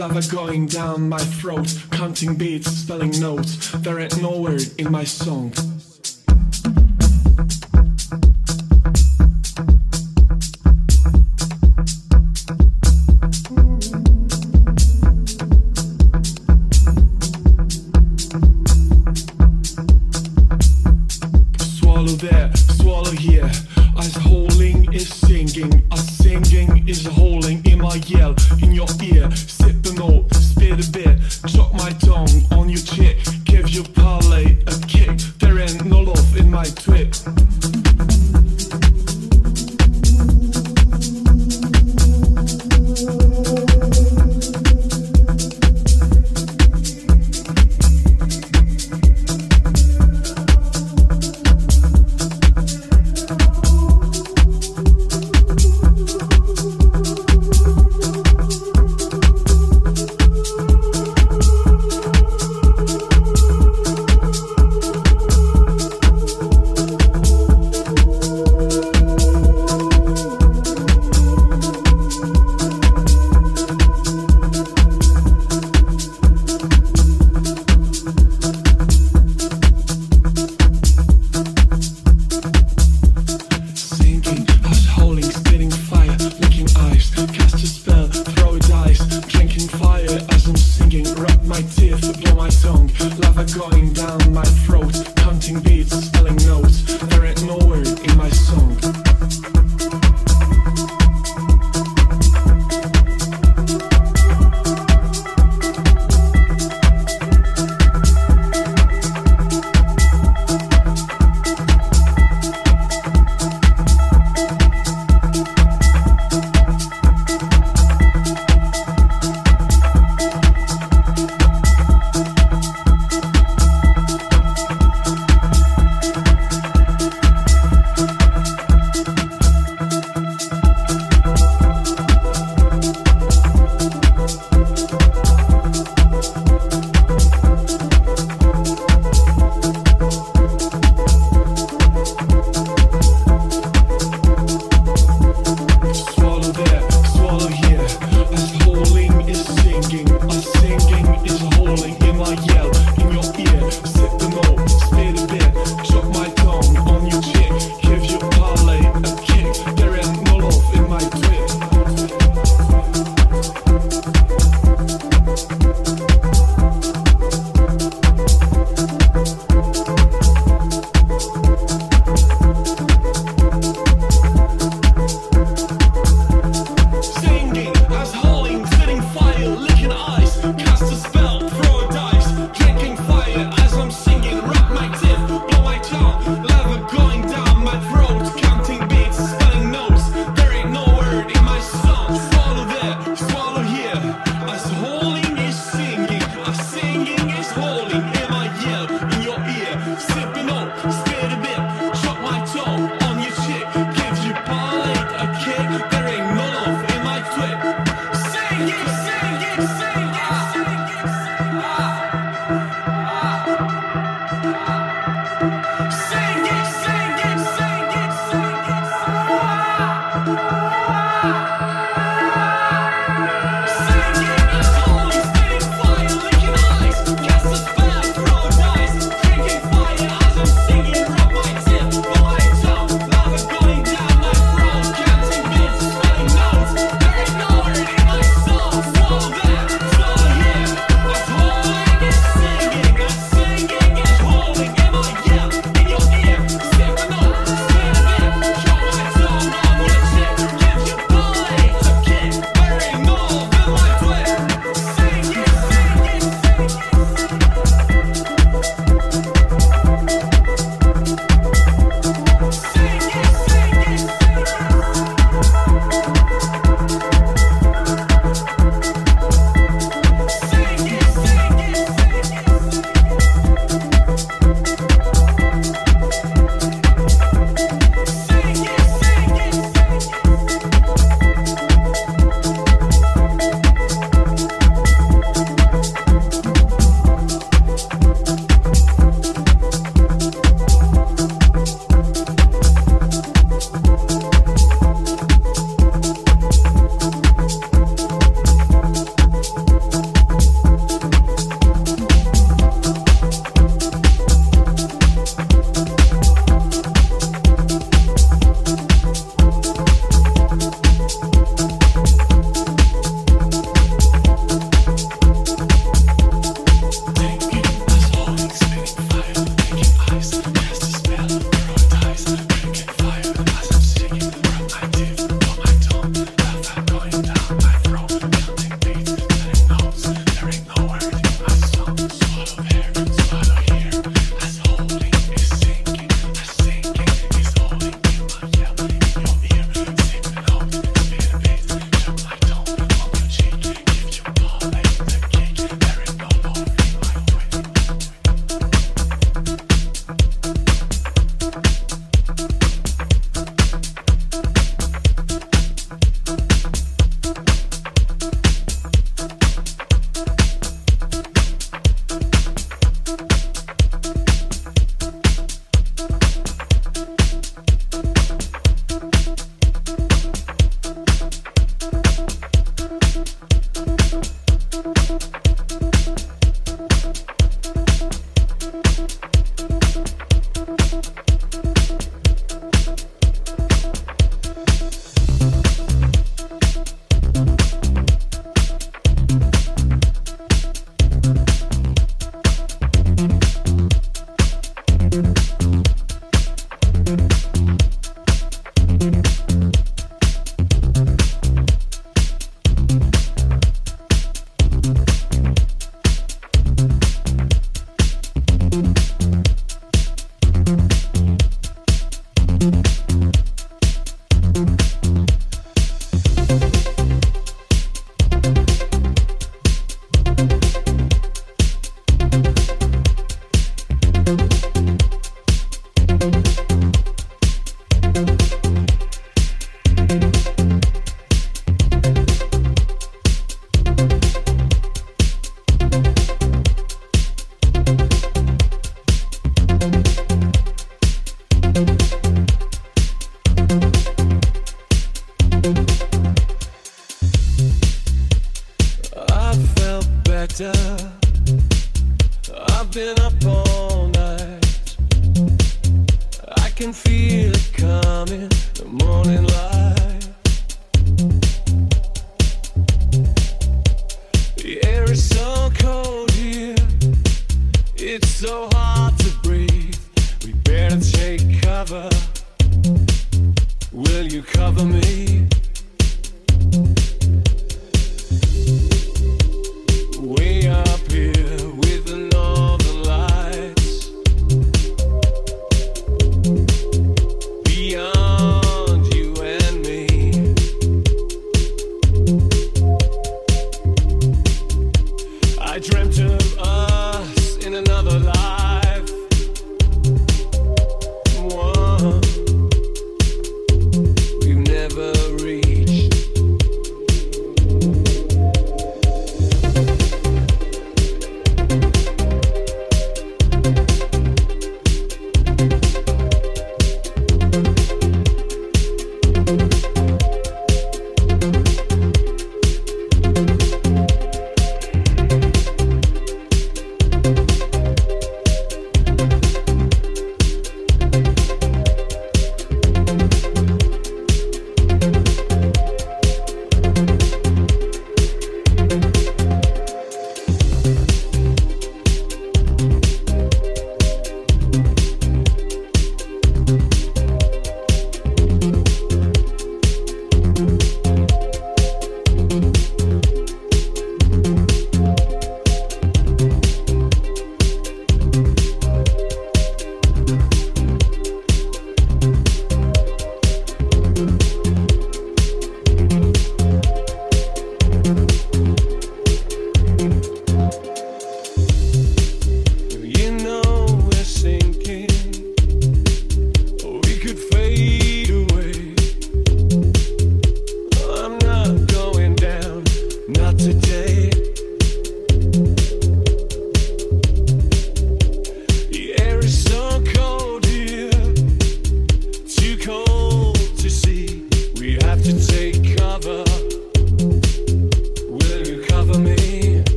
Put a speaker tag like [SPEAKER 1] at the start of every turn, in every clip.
[SPEAKER 1] Lava going down my throat, counting beats, spelling notes. There ain't no word in my song.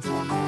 [SPEAKER 2] Autonom,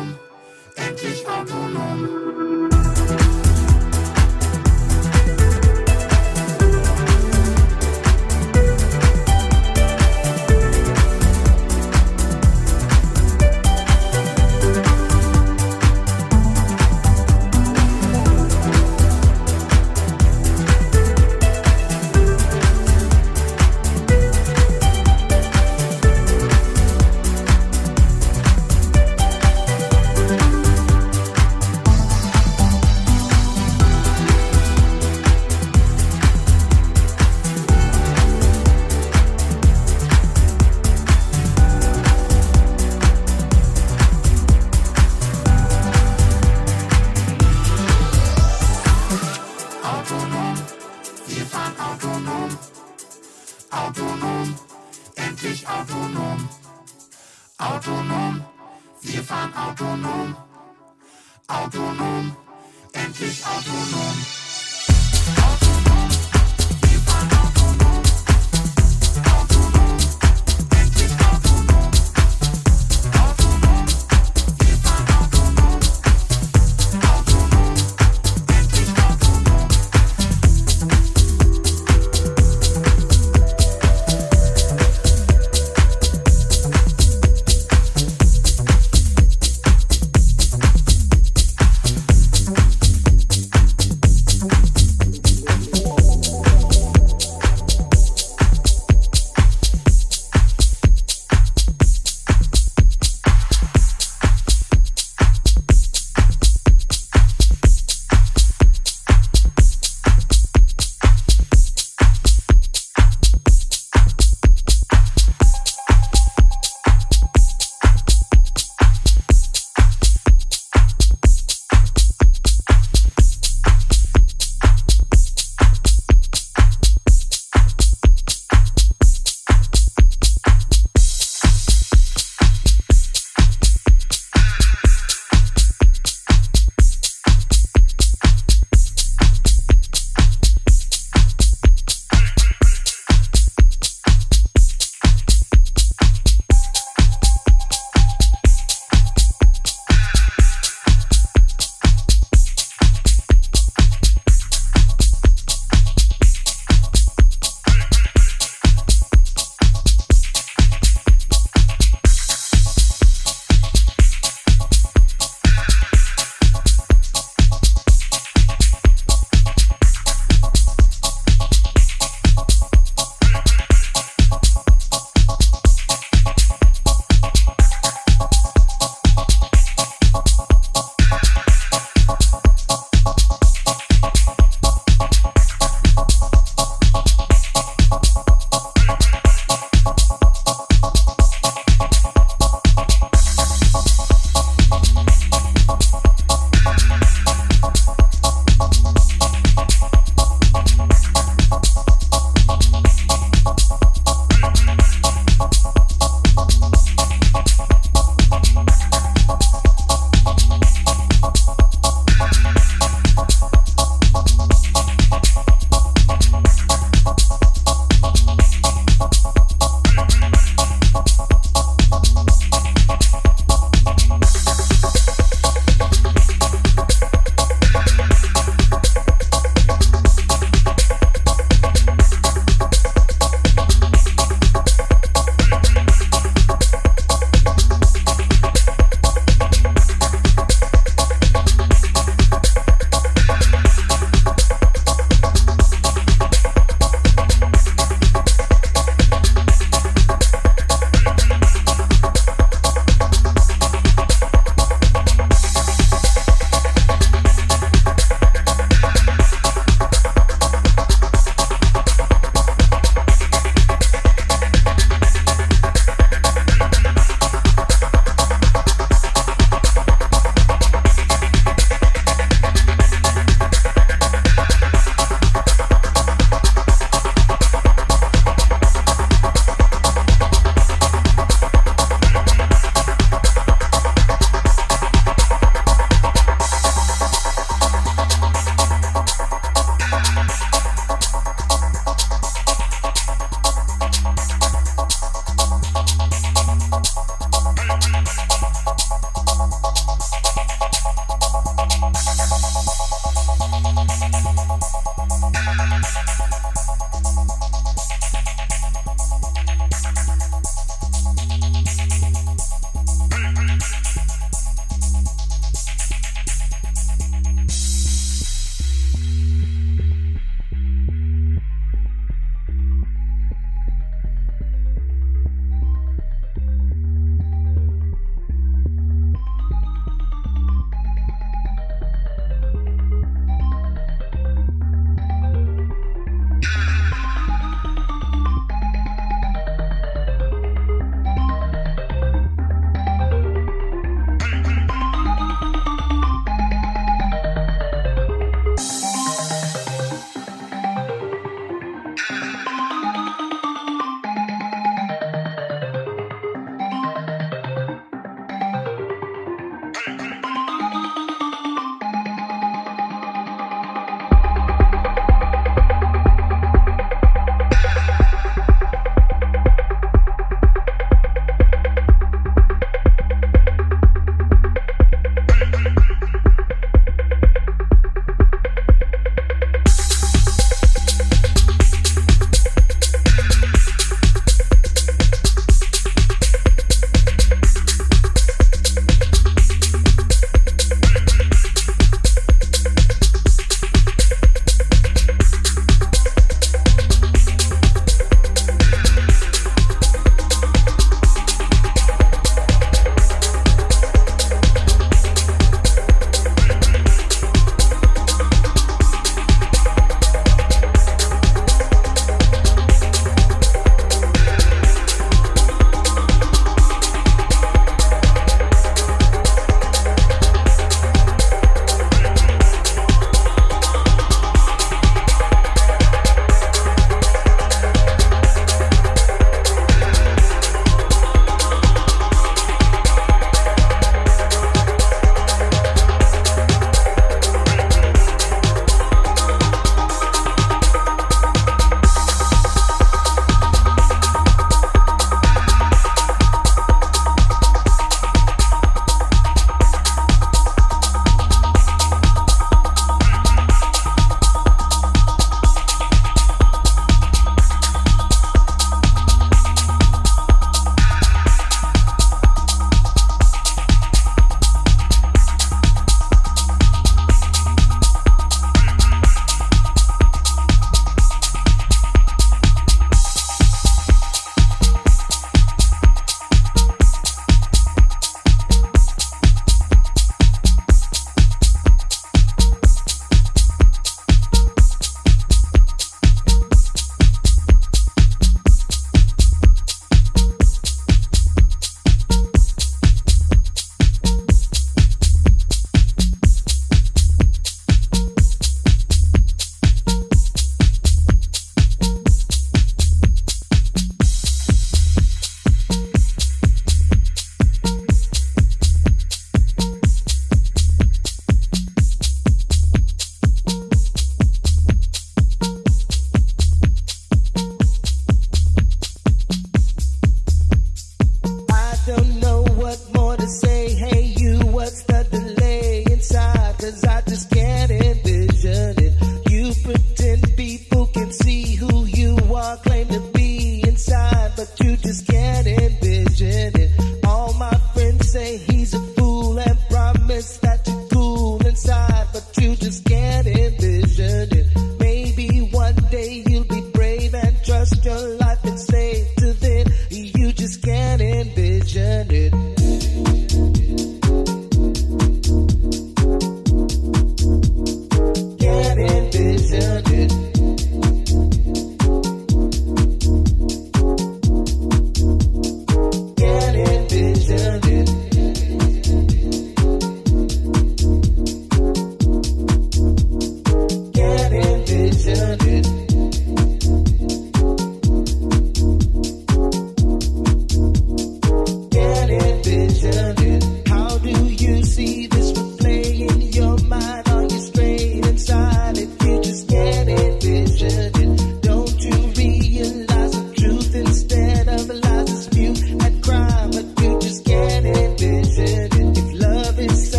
[SPEAKER 3] your life and say